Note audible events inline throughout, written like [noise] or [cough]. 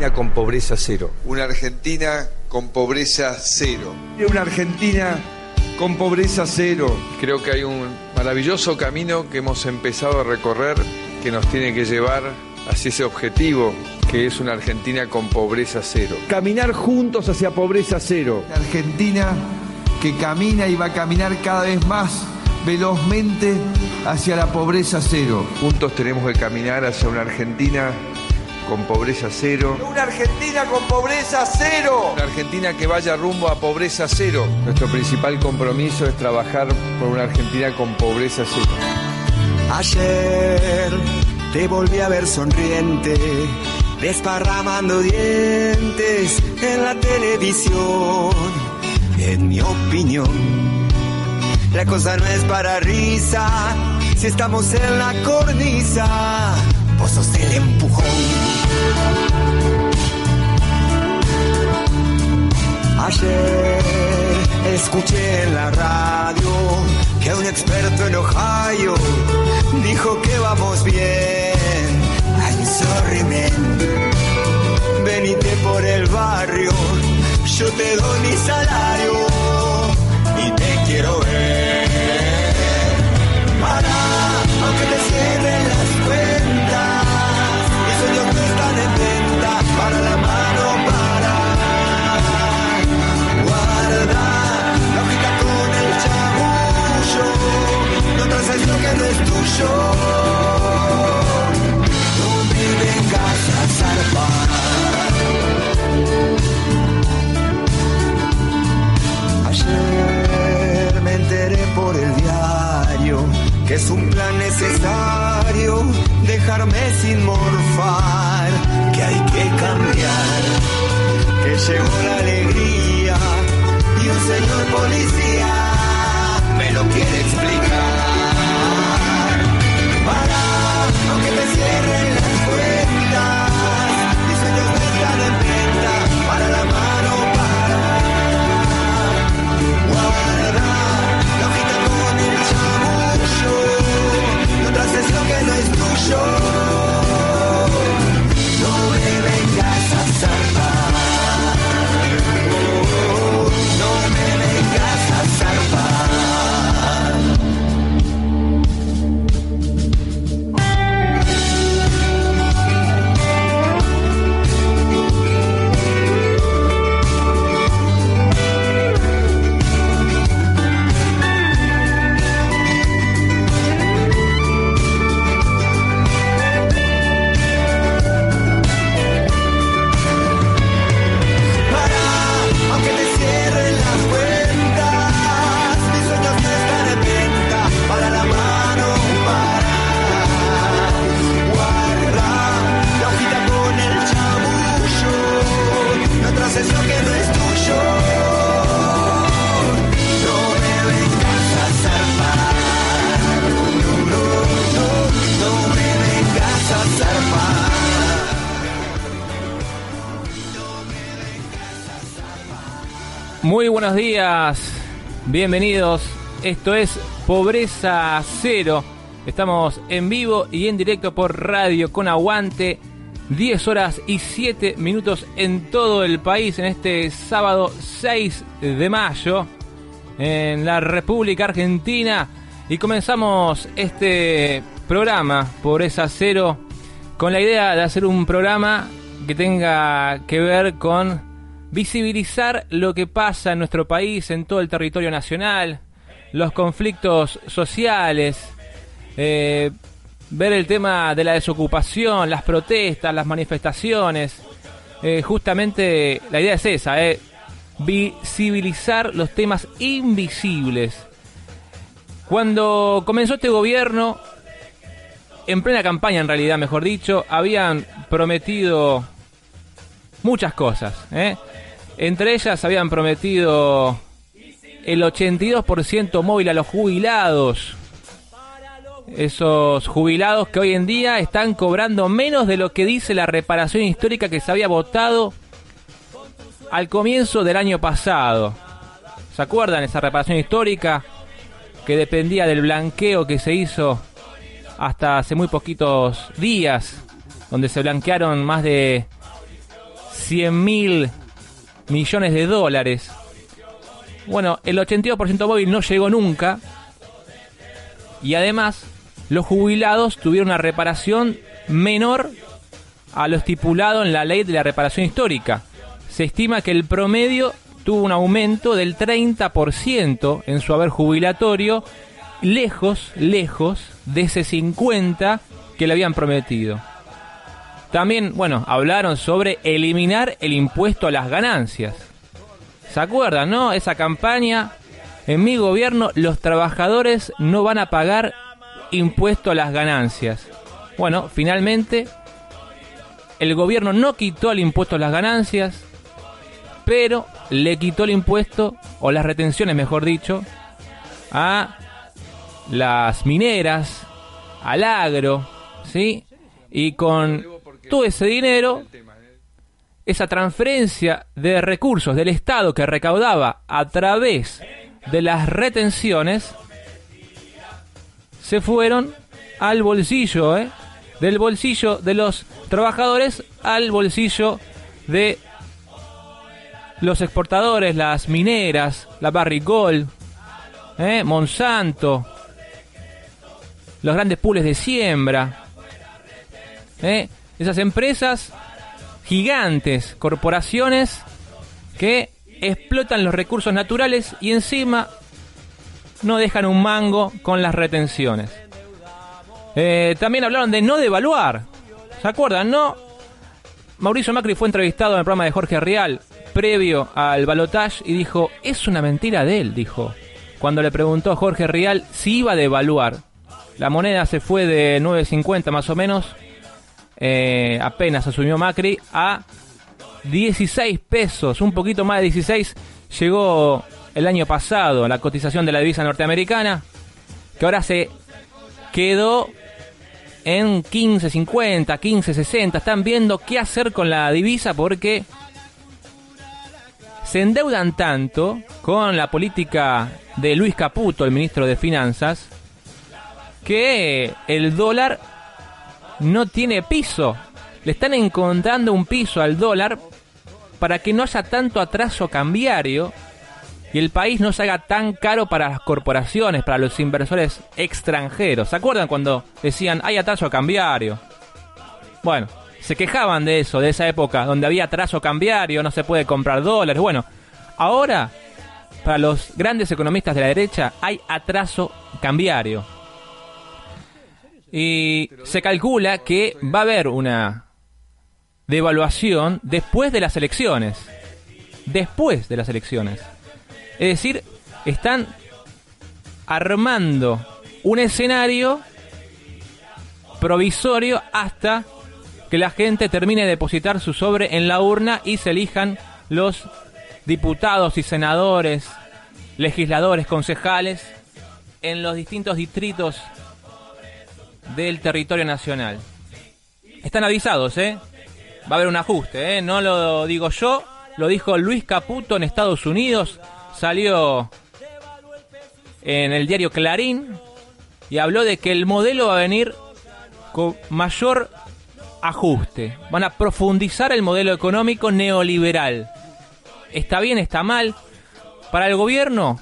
Argentina con pobreza cero. Una Argentina con pobreza cero. Una Argentina con pobreza cero. Creo que hay un maravilloso camino que hemos empezado a recorrer que nos tiene que llevar hacia ese objetivo que es una Argentina con pobreza cero. Caminar juntos hacia pobreza cero. La Argentina que camina y va a caminar cada vez más velozmente hacia la pobreza cero. Juntos tenemos que caminar hacia una Argentina con pobreza cero. Una Argentina con pobreza cero. Una Argentina que vaya rumbo a pobreza cero. Nuestro principal compromiso es trabajar por una Argentina con pobreza cero. Ayer te volví a ver sonriente, desparramando dientes en la televisión. En mi opinión, la cosa no es para risa si estamos en la cornisa. Sos el empujón. Ayer escuché en la radio que un experto en Ohio dijo que vamos bien. I'm sorry, man. Venite por el barrio, yo te doy mi salario y te quiero ver. Que buenos días, bienvenidos. Esto es Pobreza Cero. Estamos en vivo y en directo por Radio con Aguante. 10 horas y 7 minutos en todo el país en este sábado 6 de mayo en la República Argentina. Y comenzamos este programa, Pobreza Cero, con la idea de hacer un programa que tenga que ver con visibilizar lo que pasa en nuestro país, en todo el territorio nacional, los conflictos sociales, eh, ver el tema de la desocupación, las protestas, las manifestaciones. Eh, justamente la idea es esa, eh, visibilizar los temas invisibles. Cuando comenzó este gobierno, en plena campaña en realidad, mejor dicho, habían prometido muchas cosas. Entre ellas habían prometido el 82% móvil a los jubilados. Esos jubilados que hoy en día están cobrando menos de lo que dice la reparación histórica que se había votado al comienzo del año pasado. ¿Se acuerdan esa reparación histórica que dependía del blanqueo que se hizo hasta hace muy poquitos días, donde se blanquearon más de 100 mil millones de dólares. Bueno, el 82% móvil no llegó nunca. Y además, los jubilados tuvieron una reparación menor a lo estipulado en la ley de la reparación histórica. Se estima que el promedio tuvo un aumento del 30% en su haber jubilatorio, lejos, lejos de ese 50 que le habían prometido. También, bueno, hablaron sobre eliminar el impuesto a las ganancias. ¿Se acuerdan, no? Esa campaña, en mi gobierno los trabajadores no van a pagar impuesto a las ganancias. Bueno, finalmente el gobierno no quitó el impuesto a las ganancias, pero le quitó el impuesto, o las retenciones mejor dicho, a las mineras, al agro, ¿sí? Y con todo ese dinero, esa transferencia de recursos del Estado que recaudaba a través de las retenciones, se fueron al bolsillo, ¿eh? Del bolsillo de los trabajadores al bolsillo de los exportadores, las mineras, la Barricol, ¿eh? Monsanto, los grandes pools de siembra, ¿eh? Esas empresas gigantes, corporaciones que explotan los recursos naturales y encima no dejan un mango con las retenciones. Eh, también hablaron de no devaluar. ¿Se acuerdan? No. Mauricio Macri fue entrevistado en el programa de Jorge Rial previo al balotage y dijo, es una mentira de él, dijo. Cuando le preguntó a Jorge Rial si iba a devaluar. La moneda se fue de 9.50 más o menos, eh, apenas asumió Macri, a 16 pesos, un poquito más de 16, llegó el año pasado la cotización de la divisa norteamericana, que ahora se quedó en 15.50, 15.60. Están viendo qué hacer con la divisa porque se endeudan tanto con la política de Luis Caputo, el ministro de Finanzas, que el dólar no tiene piso. Le están encontrando un piso al dólar para que no haya tanto atraso cambiario y el país no se haga tan caro para las corporaciones, para los inversores extranjeros. ¿Se acuerdan cuando decían hay atraso cambiario? Bueno, se quejaban de eso, de esa época, donde había atraso cambiario, no se puede comprar dólares. Bueno, ahora, para los grandes economistas de la derecha, hay atraso cambiario. Y se calcula que va a haber una devaluación después de las elecciones. Después de las elecciones. Es decir, están armando un escenario provisorio hasta que la gente termine de depositar su sobre en la urna y se elijan los diputados y senadores, legisladores, concejales en los distintos distritos del territorio nacional. Están avisados, ¿eh? Va a haber un ajuste, ¿eh? No lo digo yo, lo dijo Luis Caputo en Estados Unidos, salió en el diario Clarín y habló de que el modelo va a venir con mayor ajuste. Van a profundizar el modelo económico neoliberal. ¿Está bien? ¿Está mal? Para el gobierno,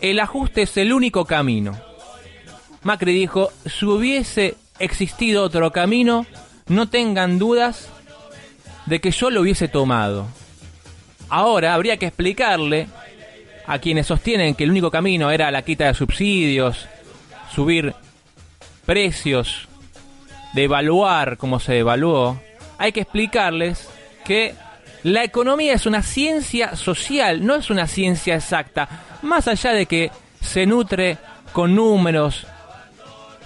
el ajuste es el único camino. Macri dijo, si hubiese existido otro camino, no tengan dudas de que yo lo hubiese tomado. Ahora habría que explicarle a quienes sostienen que el único camino era la quita de subsidios, subir precios, devaluar como se devaluó, hay que explicarles que la economía es una ciencia social, no es una ciencia exacta, más allá de que se nutre con números,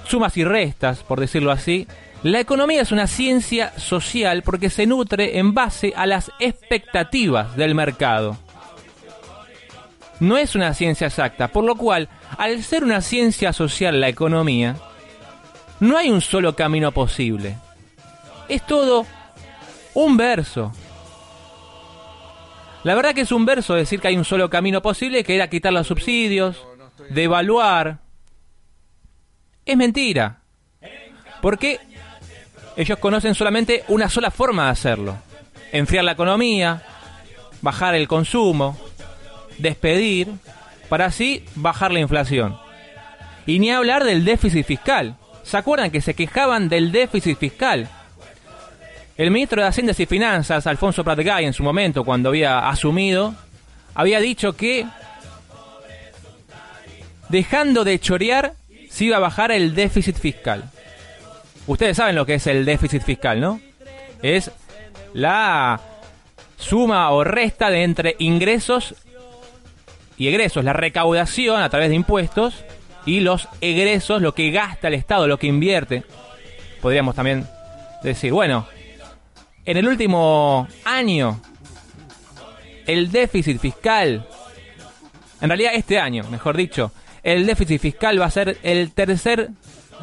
sumas y restas, por decirlo así, la economía es una ciencia social porque se nutre en base a las expectativas del mercado. No es una ciencia exacta, por lo cual, al ser una ciencia social la economía, no hay un solo camino posible. Es todo un verso. La verdad que es un verso decir que hay un solo camino posible, que era quitar los subsidios, devaluar, es mentira. Porque ellos conocen solamente una sola forma de hacerlo. enfriar la economía, bajar el consumo, despedir, para así bajar la inflación. Y ni hablar del déficit fiscal. ¿Se acuerdan que se quejaban del déficit fiscal? El ministro de Hacienda y Finanzas, Alfonso Pratgay, en su momento, cuando había asumido, había dicho que dejando de chorear se iba a bajar el déficit fiscal. Ustedes saben lo que es el déficit fiscal, ¿no? Es la suma o resta de entre ingresos y egresos, la recaudación a través de impuestos y los egresos, lo que gasta el Estado, lo que invierte. Podríamos también decir, bueno, en el último año, el déficit fiscal, en realidad este año, mejor dicho, el déficit fiscal va a ser el tercer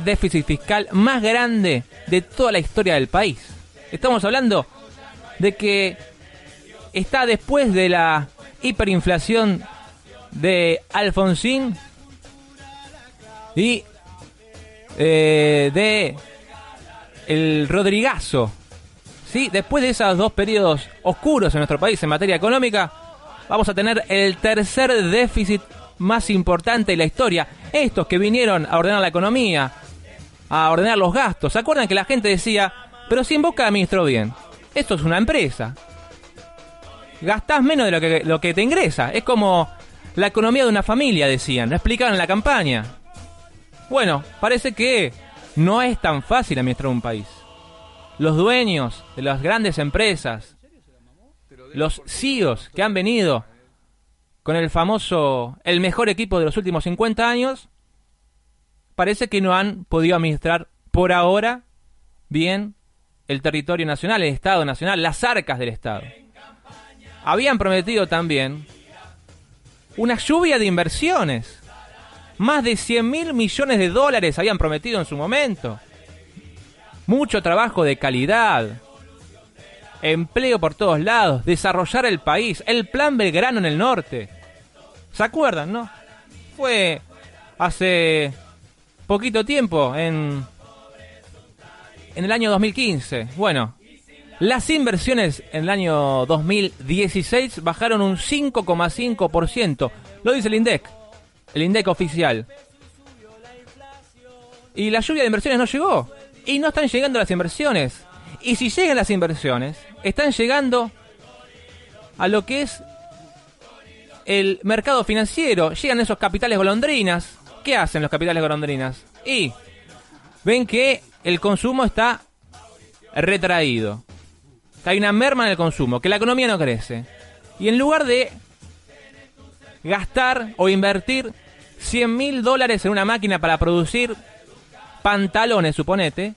déficit fiscal más grande de toda la historia del país. Estamos hablando de que está después de la hiperinflación de Alfonsín y eh, de el Rodrigazo. ¿Sí? Después de esos dos periodos oscuros en nuestro país en materia económica, vamos a tener el tercer déficit más importante de la historia. Estos que vinieron a ordenar la economía, a ordenar los gastos. ¿Se acuerdan que la gente decía, pero si en Boca administró bien? Esto es una empresa. Gastás menos de lo que, lo que te ingresa. Es como la economía de una familia, decían. Lo explicaban en la campaña. Bueno, parece que no es tan fácil administrar un país. Los dueños de las grandes empresas, los CEOs que han venido con el famoso, el mejor equipo de los últimos 50 años, parece que no han podido administrar por ahora bien el territorio nacional, el Estado nacional, las arcas del Estado. Habían prometido también una lluvia de inversiones más de 100 mil millones de dólares habían prometido en su momento. Mucho trabajo de calidad. Empleo por todos lados. Desarrollar el país. El plan Belgrano en el norte. ¿Se acuerdan, no? Fue hace poquito tiempo, en, en el año 2015. Bueno, las inversiones en el año 2016 bajaron un 5,5%. Lo dice el INDEC el INDEC oficial. Y la lluvia de inversiones no llegó. Y no están llegando las inversiones. Y si llegan las inversiones, están llegando a lo que es el mercado financiero. Llegan esos capitales golondrinas. ¿Qué hacen los capitales golondrinas? Y ven que el consumo está retraído. Que hay una merma en el consumo, que la economía no crece. Y en lugar de gastar o invertir 100 mil dólares en una máquina para producir pantalones, suponete,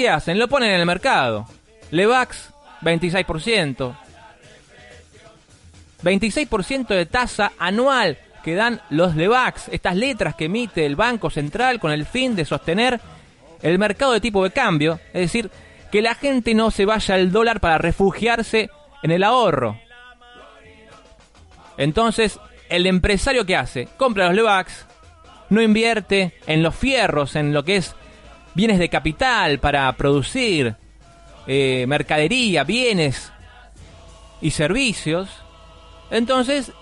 ¿qué hacen? Lo ponen en el mercado. Levax, 26%. 26% de tasa anual que dan los Levax, estas letras que emite el Banco Central con el fin de sostener el mercado de tipo de cambio, es decir, que la gente no se vaya al dólar para refugiarse en el ahorro. Entonces, el empresario que hace, compra los Levax, no invierte en los fierros, en lo que es bienes de capital para producir eh, mercadería, bienes y servicios. Entonces,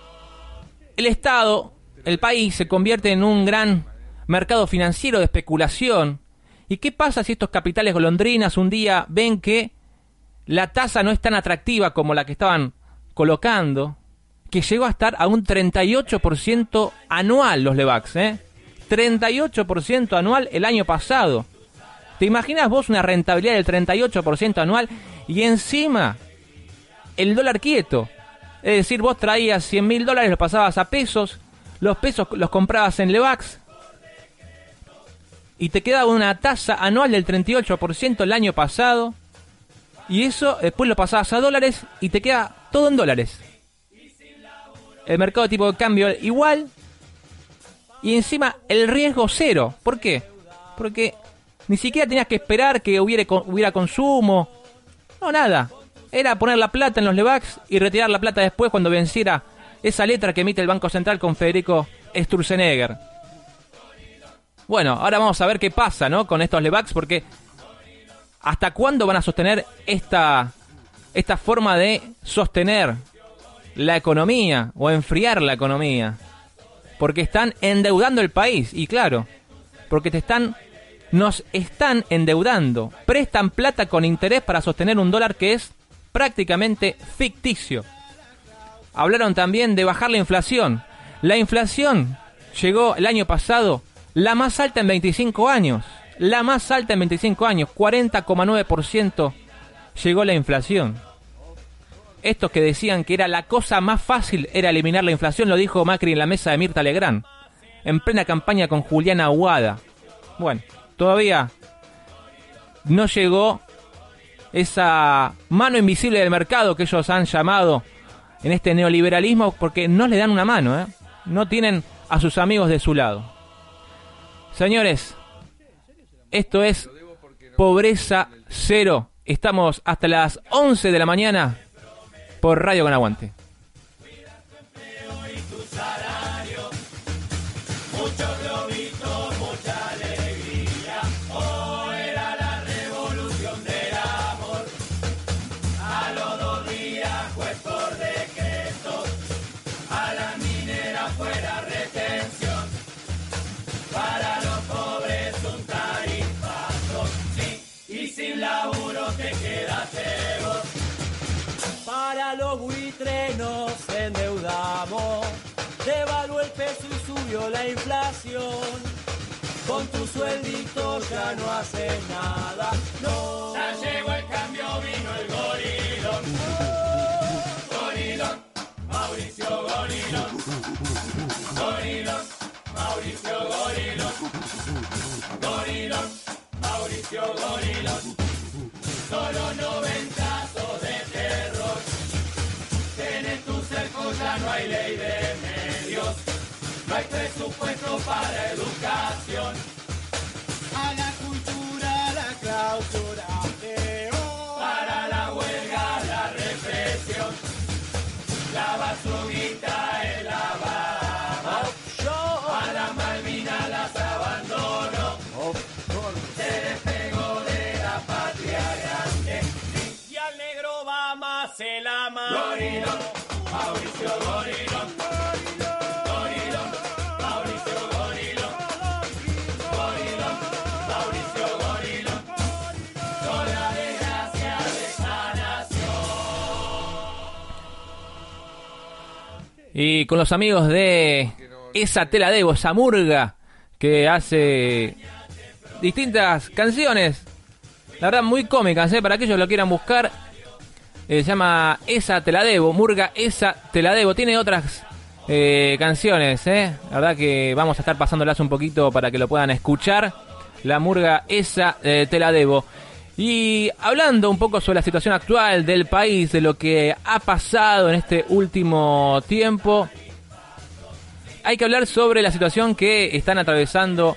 el Estado, el país, se convierte en un gran mercado financiero de especulación. ¿Y qué pasa si estos capitales golondrinas un día ven que la tasa no es tan atractiva como la que estaban colocando? que llegó a estar a un 38% anual los Levax, ¿eh? 38% anual el año pasado. ¿Te imaginas vos una rentabilidad del 38% anual y encima el dólar quieto? Es decir, vos traías 100 mil dólares, los pasabas a pesos, los pesos los comprabas en Levax y te quedaba una tasa anual del 38% el año pasado y eso después lo pasabas a dólares y te queda todo en dólares el mercado de tipo de cambio igual y encima el riesgo cero. ¿Por qué? Porque ni siquiera tenías que esperar que hubiera, hubiera consumo. No, nada. Era poner la plata en los Levax y retirar la plata después cuando venciera esa letra que emite el Banco Central con Federico Sturzenegger. Bueno, ahora vamos a ver qué pasa, ¿no? Con estos Levax porque ¿hasta cuándo van a sostener esta esta forma de sostener la economía o enfriar la economía. Porque están endeudando el país. Y claro, porque te están, nos están endeudando. Prestan plata con interés para sostener un dólar que es prácticamente ficticio. Hablaron también de bajar la inflación. La inflación llegó el año pasado la más alta en 25 años. La más alta en 25 años. 40,9% llegó la inflación. Estos que decían que era la cosa más fácil era eliminar la inflación, lo dijo Macri en la mesa de Mirta Legrand, en plena campaña con Juliana Aguada. Bueno, todavía no llegó esa mano invisible del mercado que ellos han llamado en este neoliberalismo porque no le dan una mano, ¿eh? no tienen a sus amigos de su lado. Señores, esto es pobreza cero. Estamos hasta las 11 de la mañana por Radio con Aguante. Para los buitres nos endeudamos, devaluó el peso y subió la inflación. Con tu sueldito ya no hace nada, no. Ya llegó el cambio, vino el gorilón. Gorilón, Mauricio Gorilón. Gorilón, Mauricio Gorilón. Gorilón, Mauricio Gorilón. Solo noventazos de terror. Tenés tu cerco, ya no hay ley de medios. No hay presupuesto para educación. A la cultura, la clausura. Para la huelga, la represión. La basurita Gorilón, Mauricio Gorilón. Gorilón, Mauricio Gorilón. Gorilón, Mauricio Gorilón. Son la desgracia de esta nación. Y con los amigos de esa tela debo, esa murga que hace distintas canciones. La verdad, muy cómicas, ¿eh? para aquellos que lo quieran buscar. Eh, se llama Esa te la debo, Murga Esa te la debo. Tiene otras eh, canciones, ¿eh? La verdad que vamos a estar pasándolas un poquito para que lo puedan escuchar. La Murga Esa eh, te la debo. Y hablando un poco sobre la situación actual del país, de lo que ha pasado en este último tiempo, hay que hablar sobre la situación que están atravesando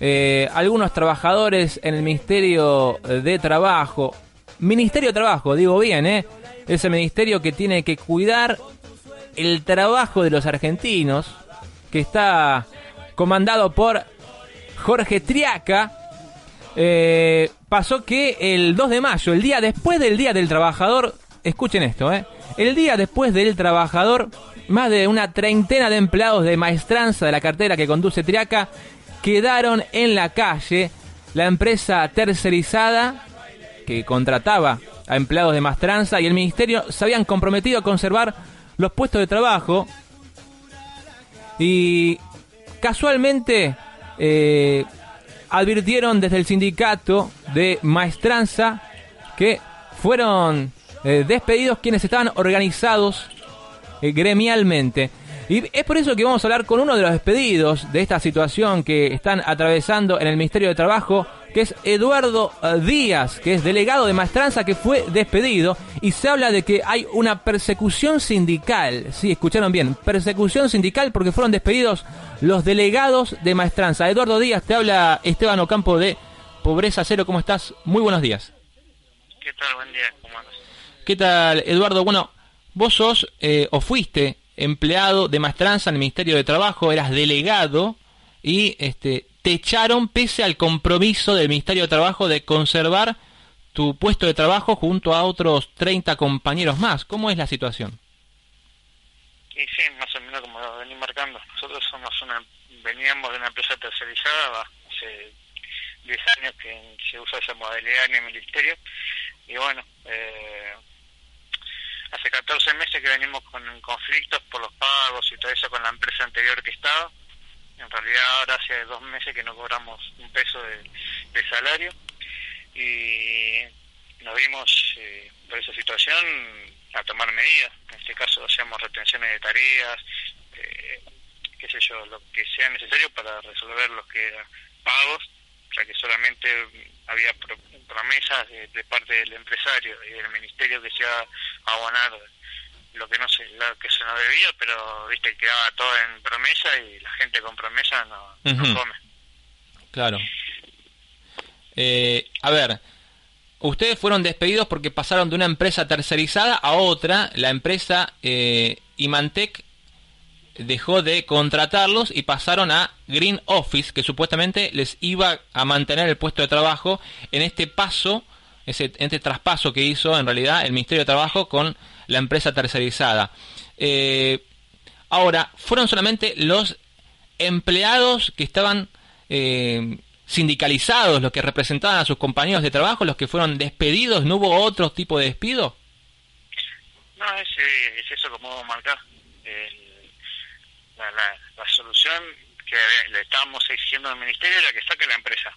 eh, algunos trabajadores en el Ministerio de Trabajo. Ministerio de Trabajo, digo bien, ¿eh? Ese ministerio que tiene que cuidar el trabajo de los argentinos, que está comandado por Jorge Triaca. Eh, pasó que el 2 de mayo, el día después del Día del Trabajador, escuchen esto, ¿eh? El día después del Trabajador, más de una treintena de empleados de maestranza de la cartera que conduce Triaca quedaron en la calle. La empresa tercerizada que contrataba a empleados de maestranza y el ministerio se habían comprometido a conservar los puestos de trabajo y casualmente eh, advirtieron desde el sindicato de maestranza que fueron eh, despedidos quienes estaban organizados eh, gremialmente. Y es por eso que vamos a hablar con uno de los despedidos de esta situación que están atravesando en el Ministerio de Trabajo, que es Eduardo eh, Díaz, que es delegado de maestranza que fue despedido. Y se habla de que hay una persecución sindical. Sí, escucharon bien, persecución sindical porque fueron despedidos los delegados de maestranza. Eduardo Díaz, te habla Esteban Ocampo de Pobreza Cero. ¿Cómo estás? Muy buenos días. ¿Qué tal? Buen día, ¿cómo andas? ¿Qué tal, Eduardo? Bueno, vos sos eh, o fuiste empleado de maestranza en el Ministerio de Trabajo, eras delegado y este, te echaron pese al compromiso del Ministerio de Trabajo de conservar tu puesto de trabajo junto a otros 30 compañeros más. ¿Cómo es la situación? Y sí, más o menos como lo vení marcando. Nosotros somos una, veníamos de una empresa tercerizada hace 10 años que se usa esa modalidad en el ministerio. Y bueno, eh, hace 14 meses que venimos con conflictos por los pagos y todo eso con la empresa anterior que estaba. En realidad ahora hace dos meses que no cobramos un peso de, salario y nos vimos eh, por esa situación a tomar medidas. En este caso hacemos retenciones de tareas, eh, qué sé yo, lo que sea necesario para resolver los que eran pagos, ya que solamente había pro- promesas de, de parte del empresario y del ministerio que se iba a abonar lo que no se, lo que se nos debía, pero viste quedaba todo en promesa y la gente con promesa no, no come. Claro. Eh, a ver, ustedes fueron despedidos porque pasaron de una empresa tercerizada a otra. La empresa eh, Imantec dejó de contratarlos y pasaron a Green Office, que supuestamente les iba a mantener el puesto de trabajo en este paso, ese, este traspaso que hizo en realidad el Ministerio de Trabajo con la empresa tercerizada. Eh, ahora, fueron solamente los empleados que estaban eh, sindicalizados, los que representaban a sus compañeros de trabajo, los que fueron despedidos, ¿no hubo otro tipo de despido? No, es, eh, es eso como. El- la, la, la solución que le estábamos exigiendo al ministerio era que saque la empresa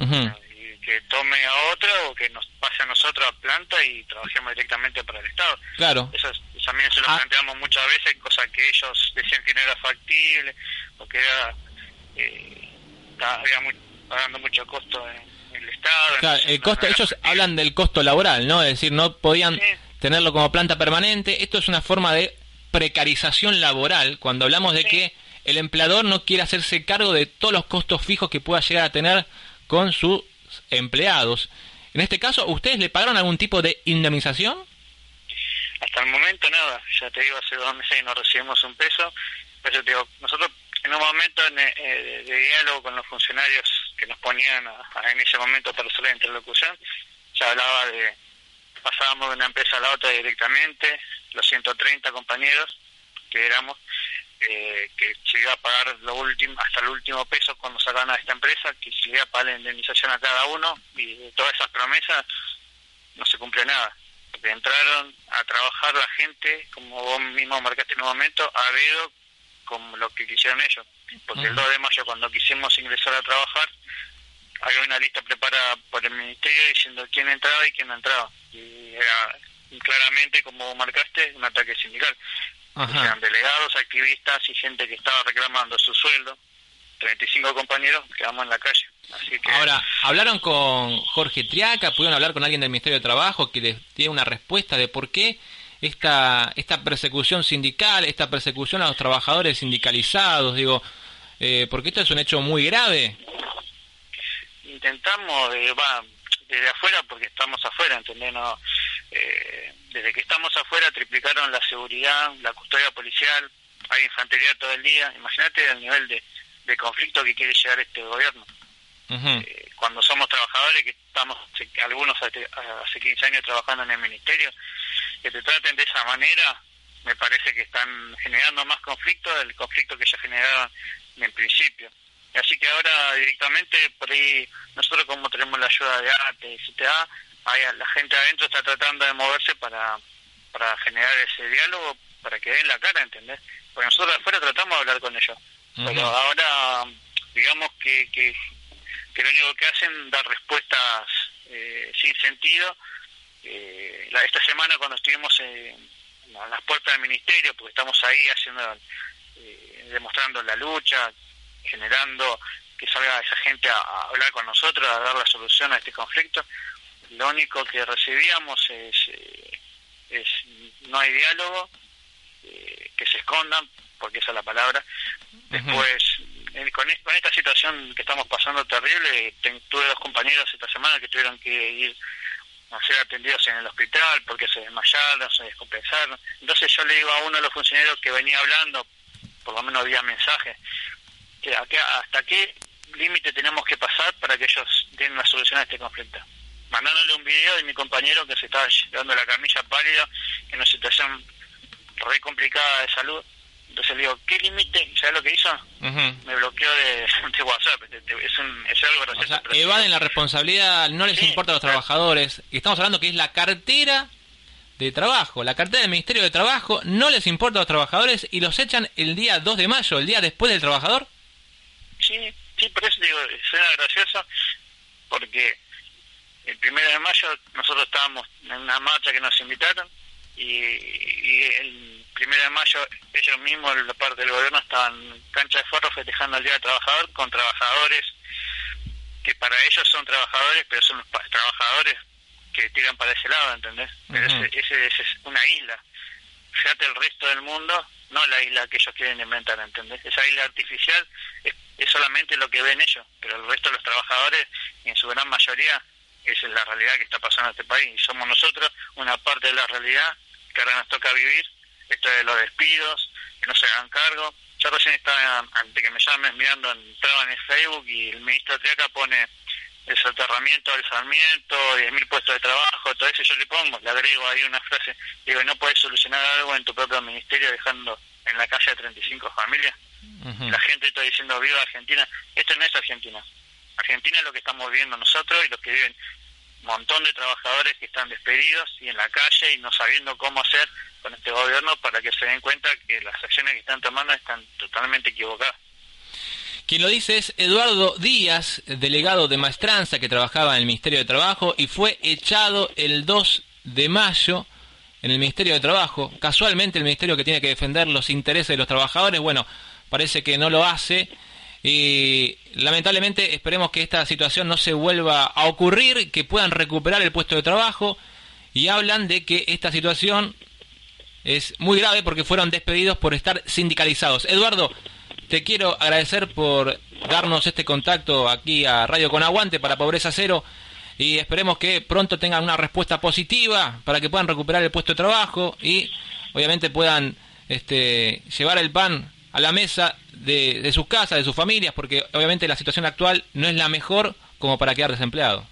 y que tome a otra o que nos pase a nosotros a planta y trabajemos directamente para el Estado. Claro. Eso es- también se lo Ah. planteamos muchas veces, cosa que ellos decían que no era factible o que era, eh, había mu- pagando mucho costo en, en el Estado. Claro, entonces el costo, no ellos factible. hablan del costo laboral, ¿no? Es decir, no podían tenerlo como planta permanente. Esto es una forma de precarización laboral cuando hablamos de que el empleador no quiere hacerse cargo de todos los costos fijos que pueda llegar a tener con sus empleados. En este caso, ¿ustedes le pagaron algún tipo de indemnización? Hasta el momento nada, ya te digo, hace dos meses que no recibimos un peso. Por eso te digo, nosotros en un momento en, eh, de, diálogo con los funcionarios que nos ponían a- a- en ese momento para hacer la interlocución, ya hablaba de, pasábamos de una empresa a la otra directamente, los 130 compañeros que éramos, eh, que se iba a pagar lo último, hasta el último peso cuando sacaban a esta empresa, que se iba a pagar la indemnización a cada uno, y de todas esas promesas no se cumplió nada. Porque entraron a trabajar la gente, como vos mismo marcaste en un momento, a dedo con lo que quisieron ellos. Porque el 2 de mayo, cuando quisimos ingresar a trabajar, había una lista preparada por el ministerio diciendo quién entraba y quién no entraba. Y era claramente, como marcaste, un ataque sindical. Eran delegados, activistas y gente que estaba reclamando su sueldo. 35 compañeros quedamos en la calle. Así que Ahora, ¿hablaron con Jorge Triaca? ¿Pudieron hablar con alguien del Ministerio de Trabajo que les diera una respuesta de por qué esta, esta persecución sindical, esta persecución a los trabajadores sindicalizados? Digo, eh, porque esto es un hecho muy grave. intentamos, de, va, desde afuera, porque estamos afuera, ¿entendés? No, eh, desde que estamos afuera triplicaron la seguridad, la custodia policial, hay infantería todo el día. Imagínate el nivel de, de conflicto que quiere llegar este gobierno. Eh, cuando somos trabajadores, que estamos algunos hace, hace 15 años trabajando en el ministerio, que te traten de esa manera, me parece que están generando más conflicto del conflicto que ya generaron en principio. Así que ahora directamente, por ahí, nosotros como tenemos la ayuda de ATE y CTA, ahí la gente adentro está tratando de moverse para, para generar ese diálogo, para que den la cara, ¿entendés? Porque nosotros afuera tratamos de hablar con ellos. Pero ahora, digamos que, que, que lo único que hacen es dar respuestas eh, sin sentido. Eh, la- esta semana cuando estuvimos en, las puertas del ministerio, porque estamos ahí haciendo, eh, demostrando la lucha, generando que salga esa gente a, a hablar con nosotros, a dar la solución a este conflicto, lo único que recibíamos es, eh, es no hay diálogo, eh, que se escondan, porque esa es la palabra. Después, eh, con, es- con esta situación que estamos pasando terrible, ten- tuve dos compañeros esta semana que tuvieron que ir a ser atendidos en el hospital porque se desmayaron, se descompensaron. Entonces yo le digo a uno de los funcionarios que venía hablando, por lo menos vía mensaje, que hasta qué límite tenemos que pasar para que ellos den una solución a este conflicto. Mandándole un video de mi compañero que se estaba llevando la camilla pálida en una situación re complicada de salud. Entonces le digo, ¿qué límite? ¿Sabes lo que hizo? Me bloqueó de, [laughs] de WhatsApp. Es, un, es algo O gracioso. sea, pero sí. evaden la responsabilidad, no les Sí, importa a los trabajadores. Y estamos hablando que es la cartera de trabajo. La cartera del Ministerio de Trabajo no les importa a los trabajadores y los echan el día 2 de mayo, el día después del trabajador. Sí, sí, por eso digo, suena gracioso, porque el primero de mayo nosotros estábamos en una marcha que nos invitaron y, y el primero de mayo ellos mismos, la parte del gobierno, estaban en cancha de forro festejando el Día del Trabajador con trabajadores que para ellos son trabajadores, pero son los pa- trabajadores que tiran para ese lado, ¿entendés? Pero Ujú. ese, ese, ese es una isla. Fíjate el resto del mundo, no la isla que ellos quieren inventar, ¿entendés? Esa isla artificial es, es solamente lo que ven ellos, pero el resto de los trabajadores, en su gran mayoría, esa es la realidad que está pasando en este país. Y somos nosotros una parte de la realidad que ahora nos toca vivir, esto de los despidos, que no se hagan cargo. Yo recién estaba, antes que me llames, mirando, entraba en el Facebook y el ministro Triaca pone el soterramiento del Sarmiento, 10.000 puestos de trabajo, todo eso yo le pongo, le agrego ahí una frase, digo, ¿no puedes solucionar algo en tu propio ministerio dejando en la calle a 35 familias? Ujú. La gente está diciendo, viva Argentina. Esto no es Argentina. Argentina es lo que estamos viviendo nosotros y los que viven montón de trabajadores que están despedidos y en la calle y no sabiendo cómo hacer con este gobierno para que se den cuenta que las acciones que están tomando están totalmente equivocadas. Quien lo dice es Eduardo Díaz, delegado de maestranza que trabajaba en el Ministerio de Trabajo y fue echado el 2 de mayo en el Ministerio de Trabajo. Casualmente el Ministerio que tiene que defender los intereses de los trabajadores, bueno, parece que no lo hace y lamentablemente esperemos que esta situación no se vuelva a ocurrir, que puedan recuperar el puesto de trabajo y hablan de que esta situación es muy grave porque fueron despedidos por estar sindicalizados. Eduardo, te quiero agradecer por darnos este contacto aquí a Radio Con Aguante para Pobreza Cero y esperemos que pronto tengan una respuesta positiva para que puedan recuperar el puesto de trabajo y obviamente puedan este, llevar el pan a la mesa de, de sus casas, de sus familias, porque obviamente la situación actual no es la mejor como para quedar desempleado.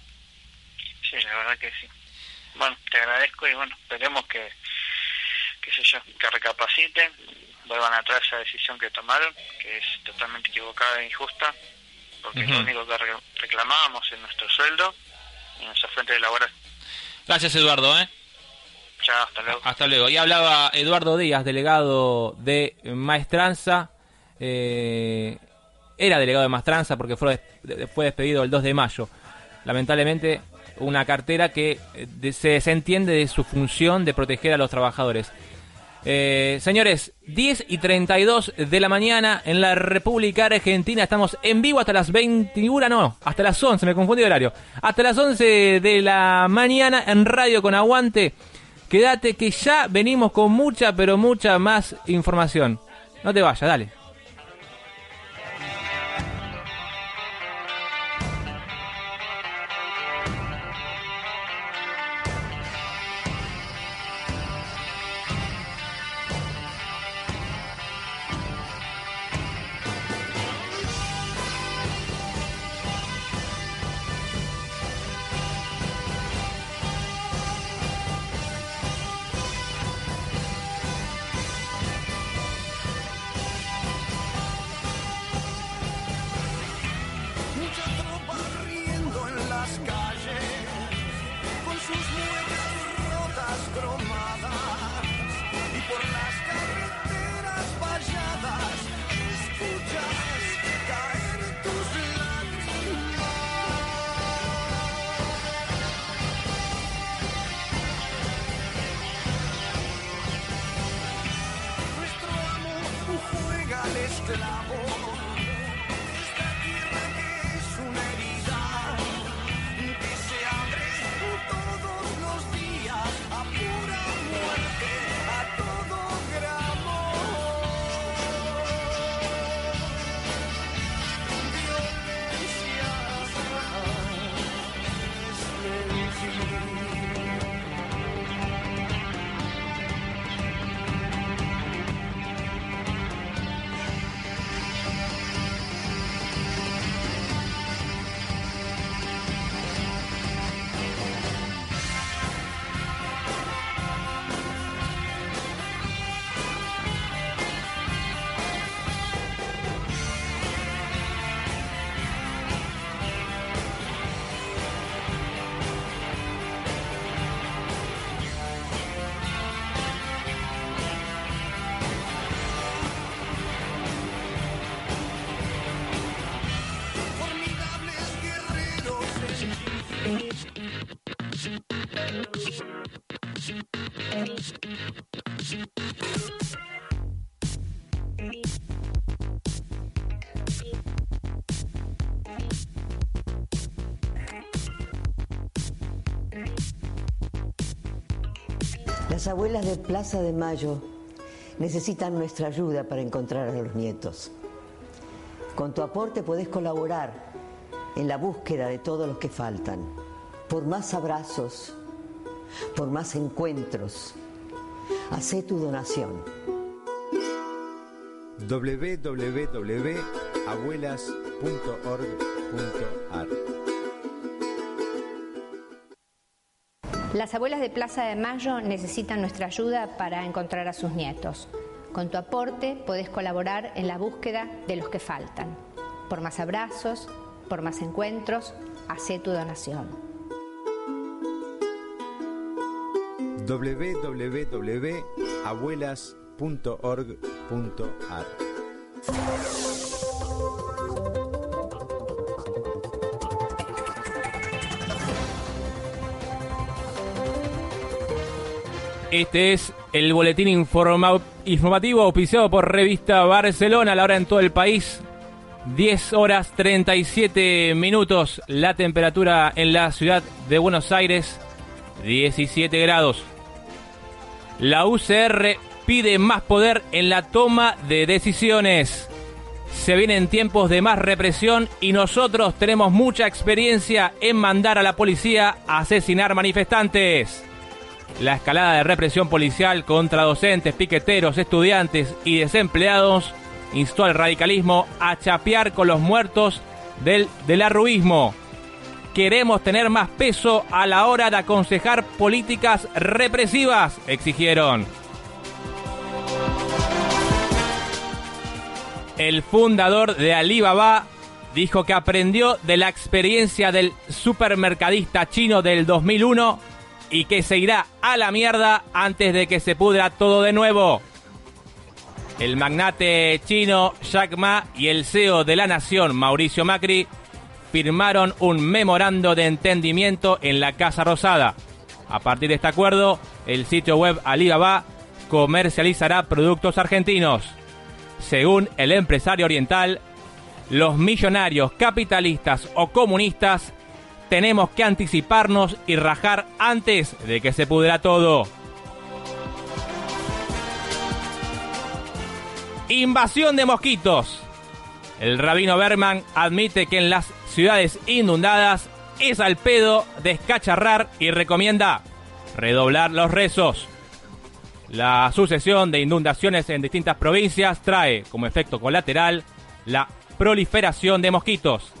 Sí, la verdad que sí. Bueno, te agradezco y bueno, esperemos que, qué sé yo, que recapaciten, vuelvan atrás esa decisión que tomaron, que es totalmente equivocada e injusta, porque es lo único que re- reclamábamos en nuestro sueldo y en nuestra fuente de laboral. Gracias Eduardo, ¿eh? Chao, hasta luego. Hasta luego. Y hablaba Eduardo Díaz, delegado de Maestranza. eh, era delegado de Maestranza porque fue, des- fue despedido el 2 de mayo. Lamentablemente, una cartera que eh, se desentiende de su función de proteger a los trabajadores. Eh, señores, 10 y 32 de la mañana en la República Argentina. Estamos en vivo hasta las 21, no, hasta las 11, me confundí de horario. Hasta las 11 de la mañana en Radio con Aguante. Quédate que ya venimos con mucha, pero mucha más información. No te vayas, dale. Las abuelas de Plaza de Mayo necesitan nuestra ayuda para encontrar a los nietos. Con tu aporte podés colaborar en la búsqueda de todos los que faltan. Por más abrazos, por más encuentros, hacé tu donación. www.abuelas.org.ar Las abuelas de Plaza de Mayo necesitan nuestra ayuda para encontrar a sus nietos. Con tu aporte podés colaborar en la búsqueda de los que faltan. Por más abrazos, por más encuentros, hacé tu donación. www.abuelas.org.ar Este es el boletín informa- informativo auspiciado por Revista Barcelona, la hora en todo el país. 10 horas 37 minutos la temperatura en la ciudad de Buenos Aires, 17 grados. La UCR pide más poder en la toma de decisiones. Se vienen tiempos de más represión y nosotros tenemos mucha experiencia en mandar a la policía a asesinar manifestantes. La escalada de represión policial contra docentes, piqueteros, estudiantes y desempleados instó al radicalismo a chapear con los muertos del, del arruismo. Queremos tener más peso a la hora de aconsejar políticas represivas, exigieron. El fundador de Alibaba dijo que aprendió de la experiencia del supermercadista chino del 2001 y que se irá a la mierda antes de que se pudra todo de nuevo. El magnate chino Jack Ma y el CEO de la nación Mauricio Macri firmaron un memorando de entendimiento en la Casa Rosada. A partir de este acuerdo, el sitio web Alibaba comercializará productos argentinos. Según el empresario oriental, los millonarios capitalistas o comunistas tenemos que anticiparnos y rajar antes de que se pudra todo. Invasión de mosquitos. El rabino Berman admite que en las ciudades inundadas es al pedo descacharrar y recomienda redoblar los rezos. La sucesión de inundaciones en distintas provincias trae como efecto colateral la proliferación de mosquitos.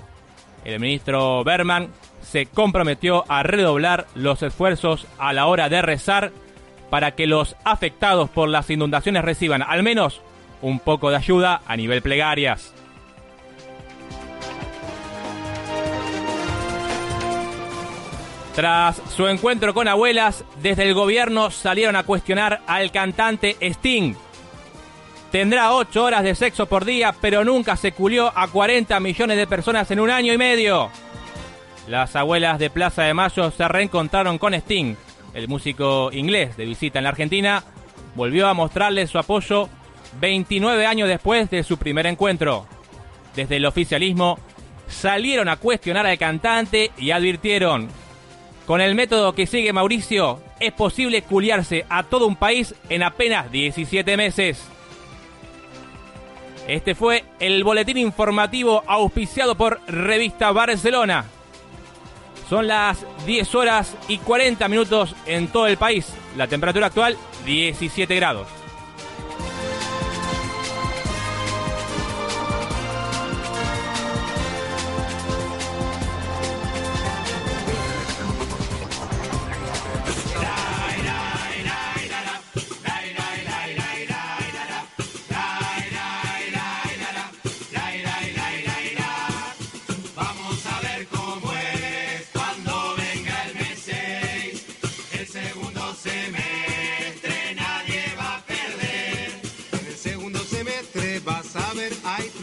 El ministro Berman se comprometió a redoblar los esfuerzos a la hora de rezar para que los afectados por las inundaciones reciban al menos un poco de ayuda a nivel plegarias. Tras su encuentro con abuelas, desde el gobierno salieron a cuestionar al cantante Sting. Tendrá 8 horas de sexo por día, pero nunca se culió a 40 millones de personas en un año y medio. Las abuelas de Plaza de Mayo se reencontraron con Sting. El músico inglés de visita en la Argentina volvió a mostrarle su apoyo 29 años después de su primer encuentro. Desde el oficialismo salieron a cuestionar al cantante y advirtieron, con el método que sigue Mauricio, es posible culiarse a todo un país en apenas 17 meses. Este fue el boletín informativo auspiciado por Revista Barcelona. Son las 10 horas y 40 minutos en todo el país. La temperatura actual 17 grados.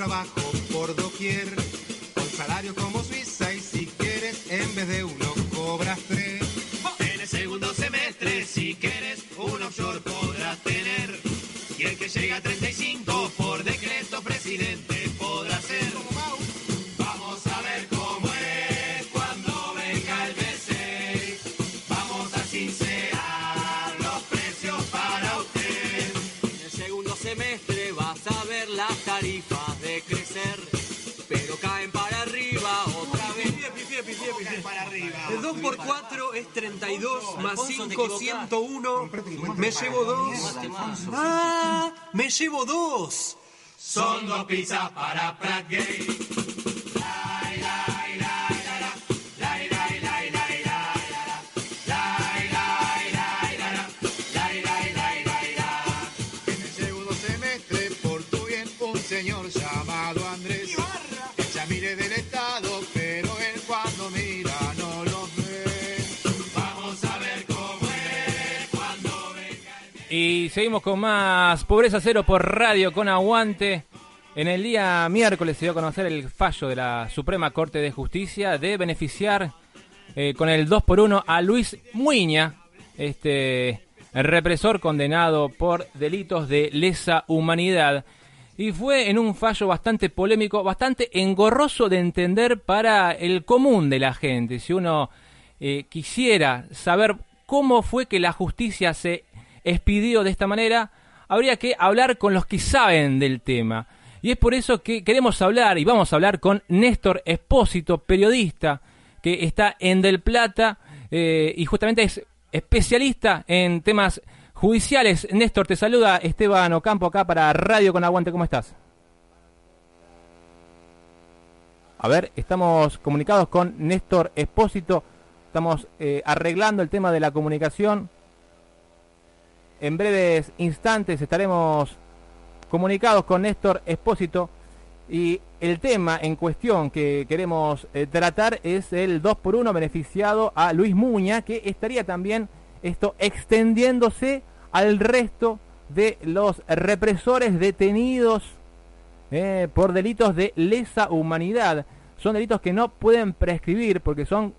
Trabajo por doquier. Con salario como 4 es 32, más 5, 101. Me llevo 2. ¡Ah! ¡Me llevo 2! Son dos pizzas para Pratt Gay. Seguimos con más Pobreza Cero por radio con aguante. En el día miércoles se dio a conocer el fallo de la Suprema Corte de Justicia de beneficiar eh, con el 2 por 1 a Luis Muiña, este represor condenado por delitos de lesa humanidad. Y fue en un fallo bastante polémico, bastante engorroso de entender para el común de la gente. Si uno eh, quisiera saber cómo fue que la justicia se expidió de esta manera, habría que hablar con los que saben del tema. Y es por eso que queremos hablar y vamos a hablar con Néstor Espósito, periodista que está en Del Plata eh, y justamente es especialista en temas judiciales. Néstor, te saluda Esteban Ocampo acá para Radio con Aguante. ¿Cómo estás? A ver, estamos comunicados con Néstor Espósito. Estamos eh, arreglando el tema de la comunicación. En breves instantes estaremos comunicados con Néstor Espósito. Y el tema en cuestión que queremos eh, tratar es el 2 por 1 beneficiado a Luis Muña, que estaría también esto extendiéndose al resto de los represores detenidos eh, por delitos de lesa humanidad. Son delitos que no pueden prescribir porque son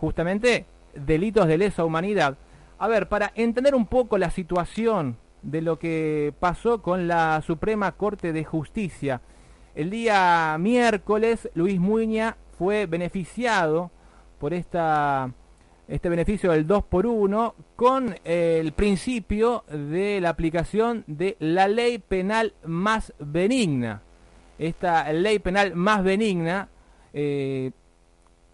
justamente delitos de lesa humanidad. A ver, para entender un poco la situación de lo que pasó con la Suprema Corte de Justicia, el día miércoles Luis Muña fue beneficiado por esta, este beneficio del 2 por 1 con el principio de la aplicación de la ley penal más benigna. Esta ley penal más benigna eh,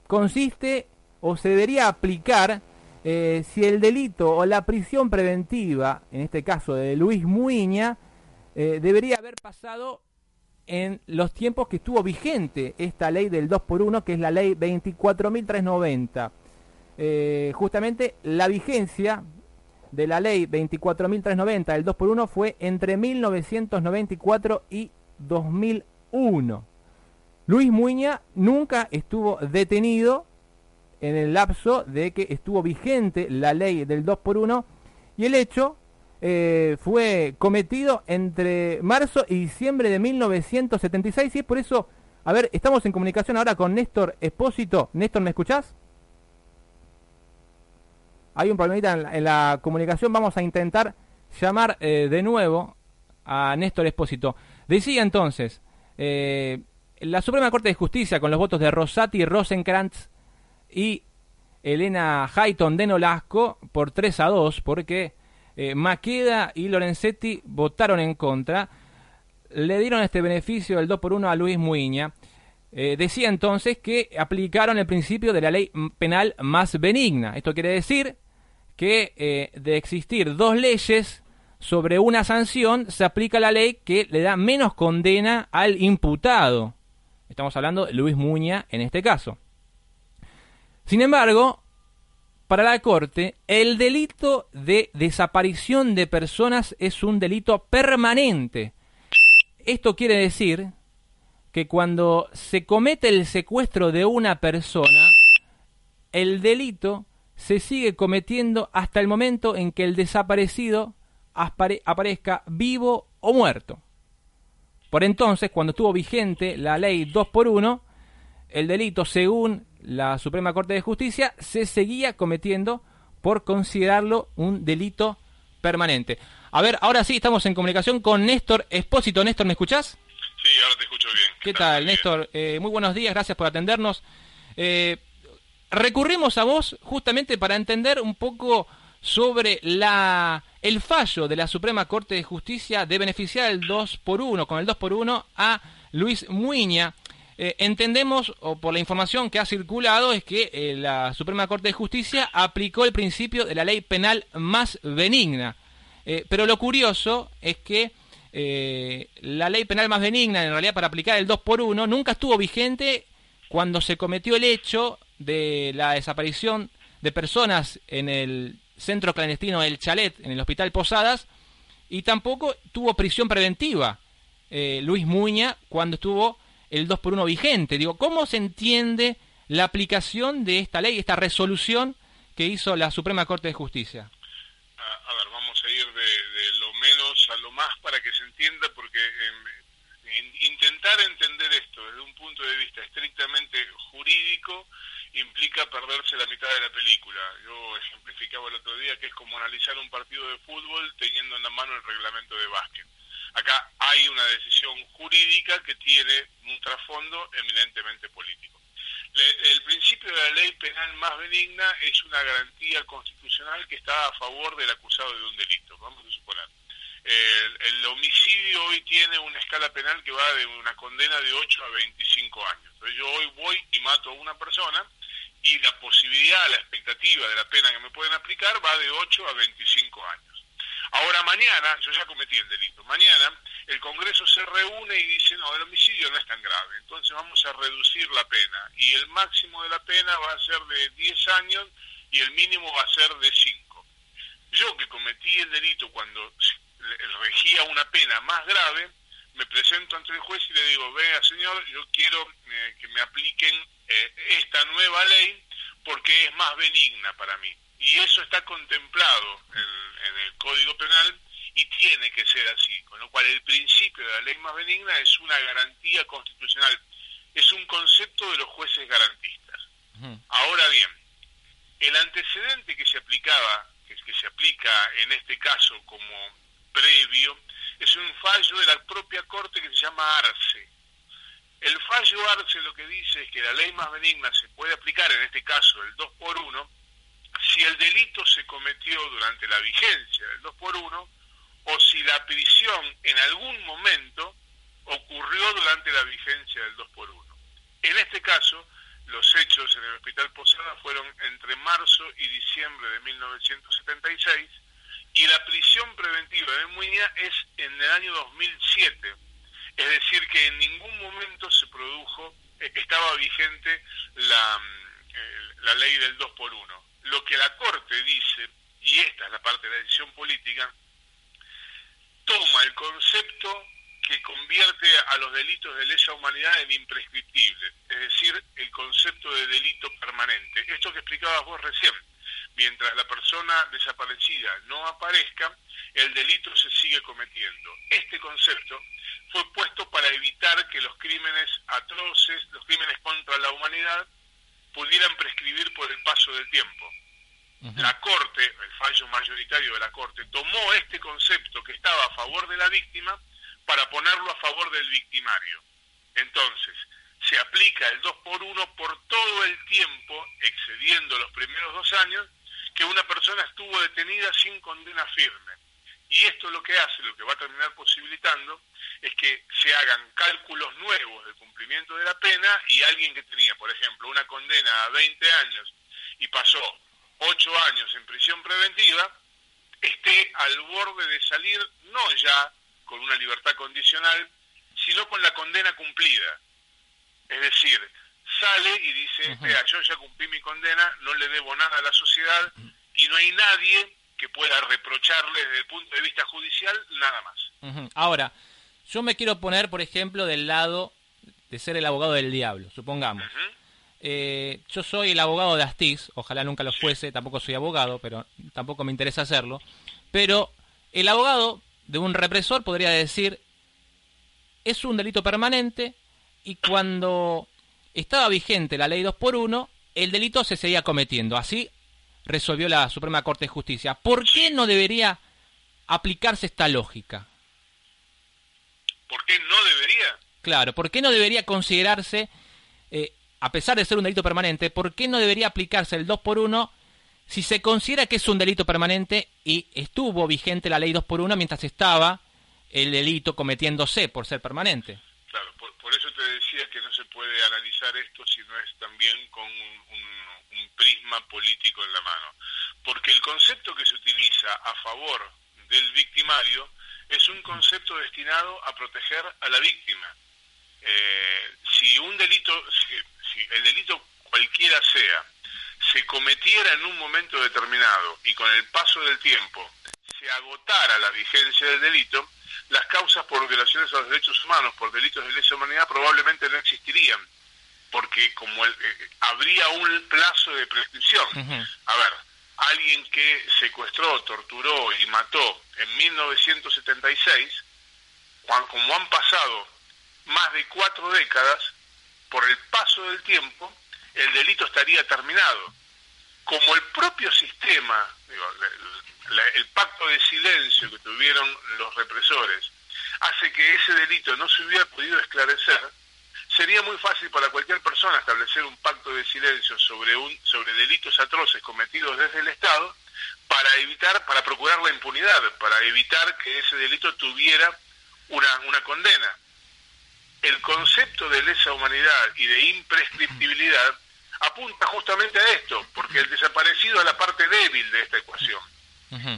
consiste o se debería aplicar eh, si el delito o la prisión preventiva, en este caso de Luis Muña, eh, debería haber pasado en los tiempos que estuvo vigente esta ley del 2 por 1 que es la ley 24.390. Eh, justamente la vigencia de la ley 24.390 del 2 por 1 fue entre 1994 y 2001. Luis Muña nunca estuvo detenido en el lapso de que estuvo vigente la ley del 2 por 1 y el hecho eh, fue cometido entre marzo y diciembre de 1976 y es por eso, a ver, estamos en comunicación ahora con Néstor Espósito. Néstor, ¿me escuchás? Hay un problemita en la, en la comunicación, vamos a intentar llamar eh, de nuevo a Néstor Espósito. Decía entonces, eh, la Suprema Corte de Justicia con los votos de Rosati, Rosenkrantz y Elena Hayton de Nolasco por 3 a 2, porque eh, Maqueda y Lorenzetti votaron en contra, le dieron este beneficio del 2 por 1 a Luis Muiña. Eh, decía entonces que aplicaron el principio de la ley penal más benigna. Esto quiere decir que eh, de existir dos leyes sobre una sanción, se aplica la ley que le da menos condena al imputado. Estamos hablando de Luis Muña en este caso. Sin embargo, para la Corte, el delito de desaparición de personas es un delito permanente. Esto quiere decir que cuando se comete el secuestro de una persona, el delito se sigue cometiendo hasta el momento en que el desaparecido apare aparezca vivo o muerto. Por entonces, cuando estuvo vigente la ley 2 por 1, el delito, según la Suprema Corte de Justicia, se seguía cometiendo por considerarlo un delito permanente. A ver, ahora sí estamos en comunicación con Néstor Espósito. Néstor, ¿me escuchás? Sí, ahora te escucho bien. ¿Qué tal, Néstor? Eh, muy buenos días, gracias por atendernos. Eh, recurrimos a vos justamente para entender un poco sobre la el fallo de la Suprema Corte de Justicia de beneficiar el 2 por 1, con el 2 por 1 a Luis Muiña. Eh, entendemos, o por la información que ha circulado, es que eh, la Suprema Corte de Justicia aplicó el principio de la ley penal más benigna. Eh, pero lo curioso es que la ley penal más benigna, en realidad para aplicar el 2 por 1 nunca estuvo vigente cuando se cometió el hecho de la desaparición de personas en el centro clandestino del Chalet, en el Hospital Posadas, y tampoco tuvo prisión preventiva Luis Muña cuando estuvo el 2 por 1 vigente. Digo, ¿cómo se entiende la aplicación de esta ley, esta resolución que hizo la Suprema Corte de Justicia? A, ver, vamos a ir de, lo menos a lo más para que se entienda, porque in- intentar entender esto desde un punto de vista estrictamente jurídico implica perderse la mitad de la película. Yo ejemplificaba el otro día que es como analizar un partido de fútbol teniendo en la mano el reglamento de básquet. Acá hay una decisión jurídica que tiene un trasfondo eminentemente político. El principio de la ley penal más benigna es una garantía constitucional que está a favor del acusado de un delito, vamos a suponer. El, el homicidio hoy tiene una escala penal que va de una condena de 8 a 25 años. Entonces yo hoy voy y mato a una persona y la posibilidad, la expectativa de la pena que me pueden aplicar va de 8 a 25 años. Ahora mañana, yo ya cometí el delito, mañana el Congreso se reúne y dice, no, el homicidio no es tan grave, entonces vamos a reducir la pena y el máximo de la pena va a ser de 10 años y el mínimo va a ser de 5. Yo que cometí el delito cuando regía una pena más grave, me presento ante el juez y le digo, vea señor, yo quiero eh, que me apliquen eh, esta nueva ley porque es más benigna para mí. Y eso está contemplado en, en el Código Penal y tiene que ser así. Con lo cual el principio de la ley más benigna es una garantía constitucional, es un concepto de los jueces garantistas. Ahora bien, el antecedente que se aplicaba, que, que se aplica en este caso como previo, es un fallo de la propia Corte que se llama Arce. El fallo Arce lo que dice es que la ley más benigna se puede aplicar, en este caso el 2 por 1, si el delito se cometió durante la vigencia del 2 por 1 o si la prisión en algún momento ocurrió durante la vigencia del 2 por 1. En este caso, los hechos en el Hospital Posada fueron entre marzo y diciembre de 1976 y la prisión preventiva de Muña es en el año 2007. Es decir, que en ningún momento se produjo, eh, estaba vigente la, mm, eh, la ley del 2 por 1. Lo que la Corte dice, y esta es la parte de la decisión política, toma el concepto que convierte a los delitos de lesa humanidad en imprescriptibles, es decir, el concepto de delito permanente. Esto que explicabas vos recién, mientras la persona desaparecida no aparezca, el delito se sigue cometiendo. Este concepto fue puesto para evitar que los crímenes atroces, los crímenes contra la humanidad, pudieran prescribir por el paso del tiempo. La Corte, el fallo mayoritario de la Corte, tomó este concepto que estaba a favor de la víctima para ponerlo a favor del victimario. Entonces, se aplica el 2 por 1 por todo el tiempo, excediendo los primeros dos años, que una persona estuvo detenida sin condena firme. Y esto lo que hace, lo que va a terminar posibilitando, es que se hagan cálculos nuevos del cumplimiento de la pena y alguien que tenía, por ejemplo, una condena a 20 años y pasó 8 años en prisión preventiva, esté al borde de salir no ya con una libertad condicional, sino con la condena cumplida. Es decir, sale y dice, vea, yo ya cumplí mi condena, no le debo nada a la sociedad y no hay nadie que pueda reprocharle desde el punto de vista judicial nada más. Ahora, yo me quiero poner, por ejemplo, del lado de ser el abogado del diablo, supongamos. Eh, yo soy el abogado de Astiz, ojalá nunca lo fuese, tampoco soy abogado, pero tampoco me interesa hacerlo. Pero el abogado de un represor podría decir, es un delito permanente y cuando estaba vigente la ley 2 por 1 el delito se seguía cometiendo. Así resolvió la Suprema Corte de Justicia. ¿Por qué no debería aplicarse esta lógica? ¿Por qué no debería? Claro, ¿por qué no debería considerarse, eh, a pesar de ser un delito permanente, por qué no debería aplicarse el 2 por 1 si se considera que es un delito permanente y estuvo vigente la ley 2 por 1 mientras estaba el delito cometiéndose por ser permanente? Claro, por, por eso te decía que no se puede de analizar esto si no es también con un, un- un prisma político en la mano. Porque el concepto que se utiliza a favor del victimario es un concepto destinado a proteger a la víctima. Eh, si un delito, si, si el delito cualquiera sea, se cometiera en un momento determinado y con el paso del tiempo se agotara la vigencia del delito, las causas por violaciones a los derechos humanos, por delitos de lesa humanidad, probablemente no existirían, porque como el- eh, habría un plazo de prescripción. A ver, alguien que secuestró, torturó y mató en 1976, cuan- como han pasado más de cuatro décadas, por el paso del tiempo, el delito estaría terminado. Como el propio sistema, el pacto de silencio que tuvieron los represores, hace que ese delito no se hubiera podido esclarecer, sería muy fácil para cualquier persona establecer un pacto de silencio sobre un sobre delitos atroces cometidos desde el Estado para evitar para procurar la impunidad, para evitar que ese delito tuviera una una condena. El concepto de lesa humanidad y de imprescriptibilidad apunta justamente a esto, porque el desaparecido es la parte débil de esta ecuación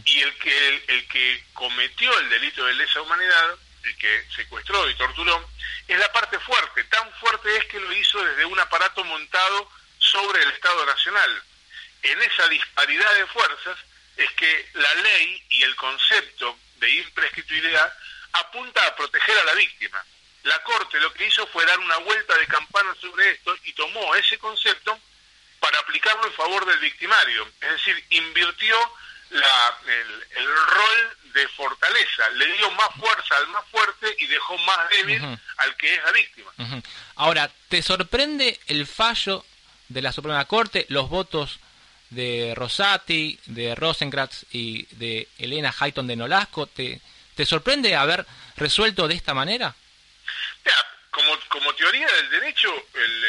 y el que el, el que cometió el delito de lesa humanidad, el que secuestró y torturó, es la parte fuerte. Tan fuerte es que lo hizo desde un aparato montado sobre el Estado Nacional. En esa disparidad de fuerzas es que la ley y el concepto de imprescriptibilidad apunta a proteger a la víctima. La Corte lo que hizo fue dar una vuelta de campana sobre esto y tomó ese concepto para aplicarlo en favor del victimario. Es decir, invirtió la- el, el rol de fortaleza, le dio más fuerza al más fuerte y dejó más débil al que es la víctima. Ahora, ¿te sorprende el fallo de la Suprema Corte, los votos de Rosati, de Rosenkratz y de Elena Hayton de Nolasco? ¿Te, ¿Te sorprende haber resuelto de esta manera? Mira, como, como teoría del derecho, el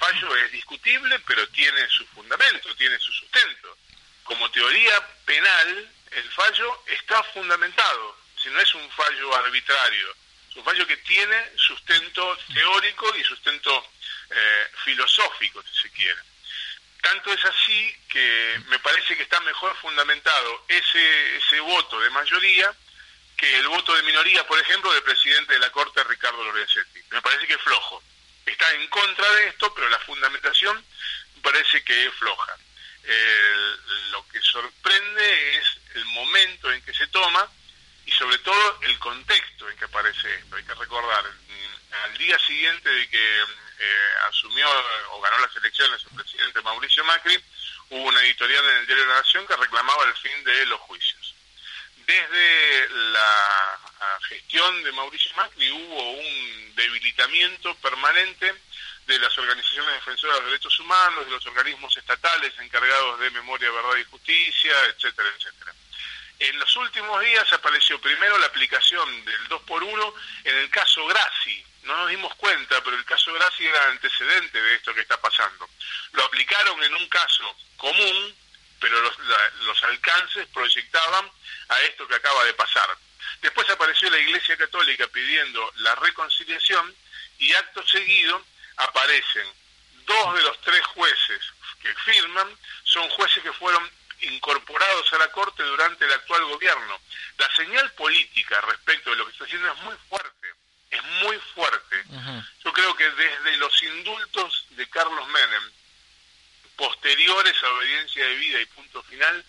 fallo es discutible, pero tiene su fundamento, tiene su sustento. Como teoría penal, el fallo está fundamentado, si no es un fallo arbitrario, es un fallo que tiene sustento teórico y sustento eh, filosófico, si se quiere. Tanto es así que me parece que está mejor fundamentado ese, ese voto de mayoría que el voto de minoría, por ejemplo, del presidente de la Corte, Ricardo Lorenzetti. Me parece que es flojo. Está en contra de esto, pero la fundamentación me parece que es floja. El- lo que sorprende es el momento en que se toma y sobre todo el contexto en que aparece esto. Hay que recordar, mm, al día siguiente de que eh, asumió o ganó las elecciones el presidente Mauricio Macri, hubo una editorial en el Diario de la Nación que reclamaba el fin de los juicios. Desde la ah, gestión de Mauricio Macri hubo un debilitamiento permanente de las organizaciones defensoras de los derechos humanos, de los organismos estatales encargados de memoria, verdad y justicia, etcétera, etcétera. En los últimos días apareció primero la aplicación del 2 por 1 en el caso Grassi. No nos dimos cuenta, pero el caso Grassi era antecedente de esto que está pasando. Lo aplicaron en un caso común, pero los, los alcances proyectaban a esto que acaba de pasar. Después apareció la Iglesia Católica pidiendo la reconciliación y acto seguido aparecen dos de los tres jueces que firman, son jueces que fueron incorporados a la Corte durante el actual gobierno. La señal política respecto de lo que está haciendo es muy fuerte, es muy fuerte. Yo creo que desde los indultos de Carlos Menem, posteriores a obediencia de vida y punto final,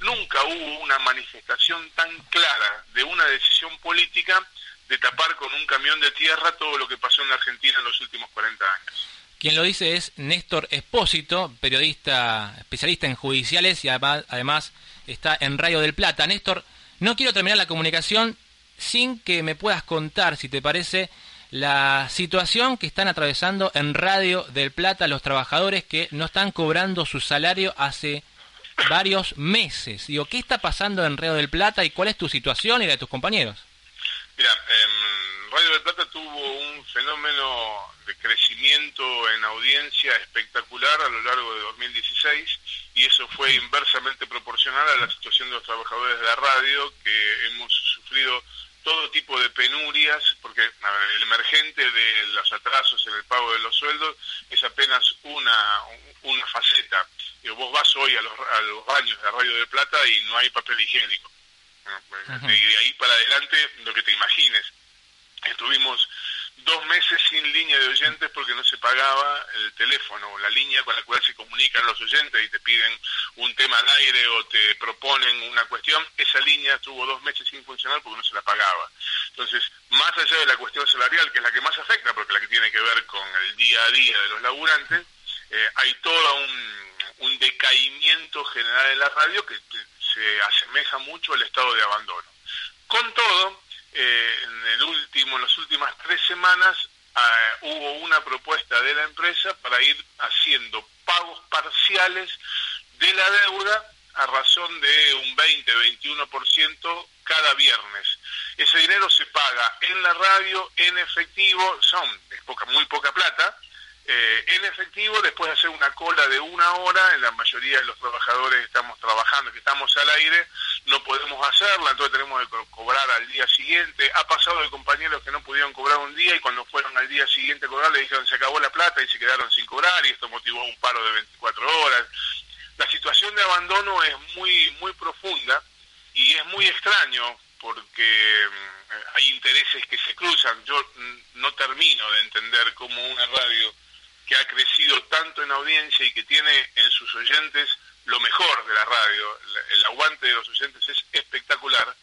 nunca hubo una manifestación tan clara de una decisión política de tapar con un camión de tierra todo lo que pasó en la Argentina en los últimos 40 años. Quien lo dice es Néstor Espósito, periodista especialista en judiciales y además, está en Radio del Plata. Néstor, no quiero terminar la comunicación sin que me puedas contar, si te parece, la situación que están atravesando en Radio del Plata los trabajadores que no están cobrando su salario hace varios meses. Digo, ¿qué está pasando en Radio del Plata y cuál es tu situación y la de tus compañeros? Mira, Radio del Plata tuvo un fenómeno de crecimiento en audiencia espectacular a lo largo de 2016 y eso fue inversamente proporcional a la situación de los trabajadores de la radio que hemos sufrido todo tipo de penurias por porque el emergente de los atrasos en el pago de los sueldos es apenas una, una faceta. Vos vas hoy a los, a los baños de Radio de Plata y no hay papel higiénico. ¿No? Ujú. Y de ahí para adelante, lo que te imagines. Estuvimos dos meses sin línea de oyentes porque no se pagaba el teléfono, la línea con la cual se comunican los oyentes y te piden un tema al aire o te proponen una cuestión, esa línea estuvo dos meses sin funcionar porque no se la pagaba. Entonces, más allá de la cuestión salarial, que es la que más afecta, porque la que tiene que ver con el día a día de los laburantes, eh, hay todo un, un decaimiento general en la radio que se asemeja mucho al estado de abandono. Con todo, eh, en el último, en las últimas tres semanas ah, hubo una propuesta de la empresa para ir haciendo pagos parciales de la deuda a razón de un 20-21% cada viernes. Ese dinero se paga en la radio, en efectivo, son muy poca plata, eh, en efectivo, después de hacer una cola de una hora, en la mayoría de los trabajadores estamos trabajando, que estamos al aire, no podemos hacerla, entonces tenemos que co- cobrar al día siguiente. Ha pasado de compañeros que no pudieron cobrar un día y cuando fueron al día siguiente a cobrar le dijeron se acabó la plata y se quedaron sin cobrar y esto motivó un paro de 24 horas. La situación de abandono es muy, muy profunda y es muy extraño porque mm, hay intereses que se cruzan. Yo mm, no termino de entender cómo una radio que ha crecido tanto en audiencia y que tiene en sus oyentes lo mejor de la radio, el, aguante de los oyentes es espectacular,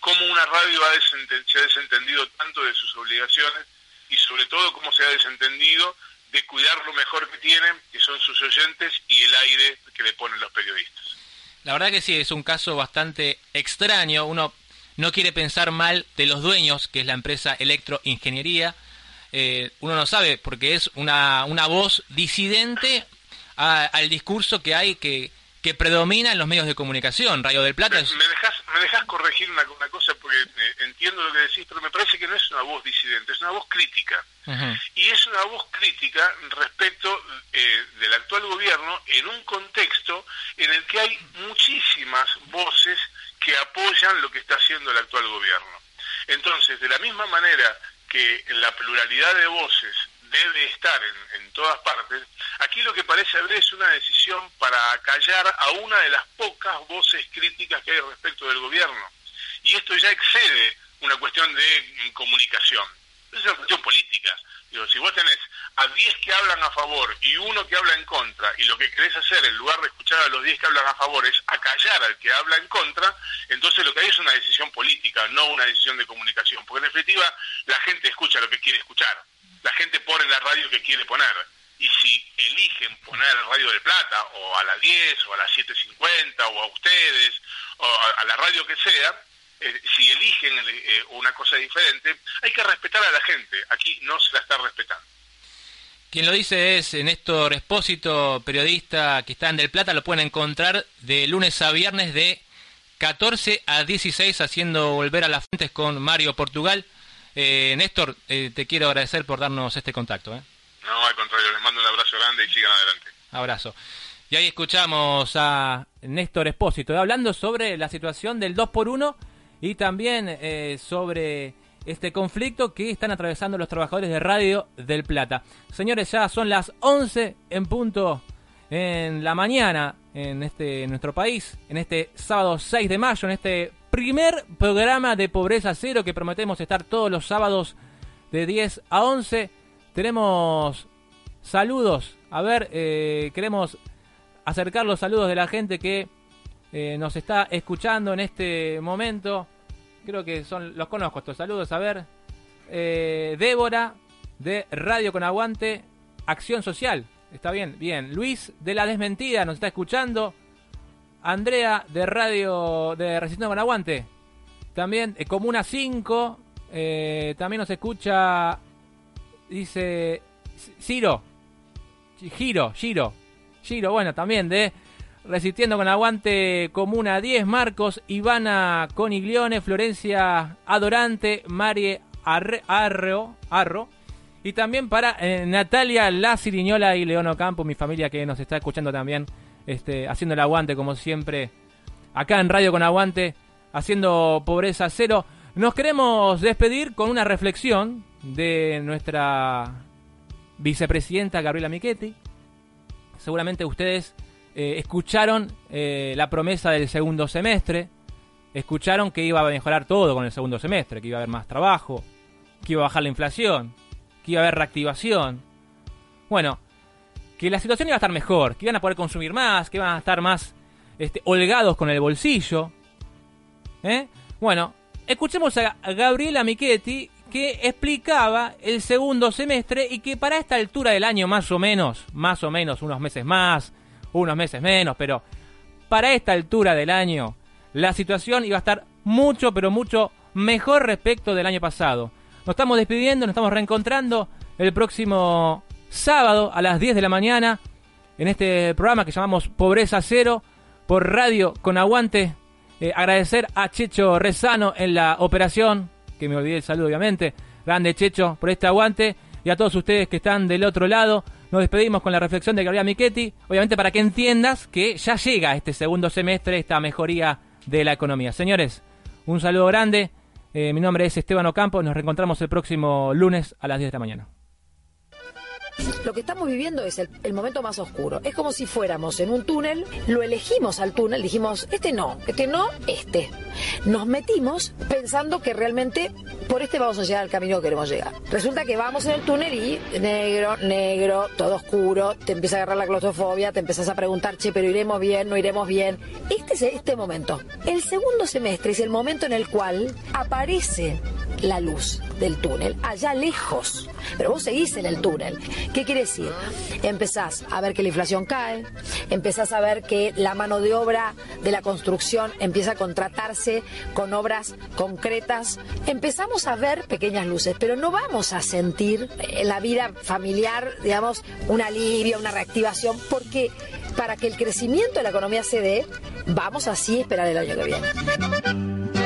cómo una radio ha se ha desentendido tanto de sus obligaciones y sobre todo cómo se ha desentendido de cuidar lo mejor que tienen, que son sus oyentes y el aire que le ponen los periodistas. La verdad que sí, es un caso bastante extraño. Uno no quiere pensar mal de los dueños, que es la empresa Electroingeniería. Eh, uno no sabe, porque es una, una voz disidente a- al discurso que hay que, que predomina en los medios de comunicación. Radio del Plata es... Me dejas, me dejas corregir una, una cosa porque eh, entiendo lo que decís, pero me parece que no es una voz disidente, es una voz crítica. Y es una voz crítica respecto eh, del actual gobierno en un contexto en el que hay muchísimas voces que apoyan lo que está haciendo el actual gobierno. Entonces, de la misma manera que la pluralidad de voces debe estar en, en todas partes, aquí lo que parece haber es una decisión para acallar a una de las pocas voces críticas que hay respecto del gobierno. Y esto ya excede una cuestión de mm, comunicación. Es una cuestión política. Si vos tenés a 10 que hablan a favor y uno que habla en contra, y lo que querés hacer, en lugar de escuchar a los 10 que hablan a favor, es acallar al que habla en contra, entonces lo que hay es una decisión política, no una decisión de comunicación. Porque en definitiva, la gente escucha lo que quiere escuchar. La gente pone la radio que quiere poner. Y si eligen poner Radio del Plata, o a las 10, o a las 7.50, o a ustedes, o a la radio que sea, eh, si eligen eh, una cosa diferente, hay que respetar a la gente. Aquí no se la está respetando. Quien lo dice es Néstor Espósito, periodista que está en Del Plata. Lo pueden encontrar de lunes a viernes de 14 a 16 haciendo volver a las fuentes con Mario Portugal. Eh, Néstor, eh, te quiero agradecer por darnos este contacto. ¿eh? No, al contrario, les mando un abrazo grande y sigan adelante. Abrazo. Y ahí escuchamos a Néstor Espósito hablando sobre la situación del 2x1 y también eh, sobre este conflicto que están atravesando los trabajadores de Radio del Plata. Señores, ya son las 11 en punto en la mañana en este nuestro país, en este sábado 6 de mayo, en este primer programa de Pobreza Cero que prometemos estar todos los sábados de 10 a 11. Tenemos saludos. A ver, eh, queremos acercar los saludos de la gente que eh, nos está escuchando en este momento. Creo que son los conozco estos saludos. A ver, eh, Débora de Radio con Aguante, Acción Social. Está bien, bien. Luis de La Desmentida nos está escuchando. Andrea de Radio de Resistencia con Aguante. También eh, Comuna 5. eh, también nos escucha. Dice Ciro. Giro, Giro. Giro, bueno, también de Resistiendo con Aguante Comuna 10, Marcos, Ivana Coniglione, Florencia Adorante, Marie Arre, Arro. Y también para eh, Natalia La Ciriñola y Leono Campo, mi familia que nos está escuchando también, este, haciendo el aguante como siempre, acá en Radio con Aguante, haciendo pobreza cero. Nos queremos despedir con una reflexión de nuestra vicepresidenta Gabriela Michetti. Seguramente ustedes eh, escucharon eh, la promesa del segundo semestre, escucharon que iba a mejorar todo con el segundo semestre, que iba a haber más trabajo, que iba a bajar la inflación, que iba a haber reactivación. Bueno, que la situación iba a estar mejor, que iban a poder consumir más, que iban a estar más este, holgados con el bolsillo. ¿Eh? Bueno, escuchemos a Gabriela Michetti que explicaba el segundo semestre y que para esta altura del año más o menos, más o menos unos meses más, unos meses menos, pero para esta altura del año la situación iba a estar mucho, pero mucho mejor respecto del año pasado. Nos estamos despidiendo, nos estamos reencontrando el próximo sábado a las 10 de la mañana en este programa que llamamos Pobreza Cero por radio con aguante. Eh, agradecer a Checho Rezano en la operación, que me olvidé el saludo obviamente. Grande Checho por este aguante y a todos ustedes que están del otro lado. Nos despedimos con la reflexión de Gabriela Michetti, obviamente para que entiendas que ya llega este segundo semestre esta mejoría de la economía. Señores, un saludo grande. Eh, mi nombre es Esteban Ocampo. Nos reencontramos el próximo lunes a las 10 de la mañana. Lo que estamos viviendo es el, momento más oscuro. Es como si fuéramos en un túnel, lo elegimos al túnel, dijimos, este no, este no, este. Nos metimos pensando que realmente por este vamos a llegar al camino que queremos llegar. Resulta que vamos en el túnel y negro, negro, todo oscuro, te empieza a agarrar la claustrofobia, te empiezas a preguntar, che, pero iremos bien, no iremos bien. Este es este momento. El segundo semestre es el momento en el cual aparece la luz del túnel, allá lejos. Pero vos seguís en el túnel. ¿Qué quiere decir? Empezás a ver que la inflación cae, empezás a ver que la mano de obra de la construcción empieza a contratarse con obras concretas. Empezamos a ver pequeñas luces, pero no vamos a sentir en la vida familiar, digamos, un alivio, una reactivación, porque para que el crecimiento de la economía se dé, vamos así a esperar el año que viene.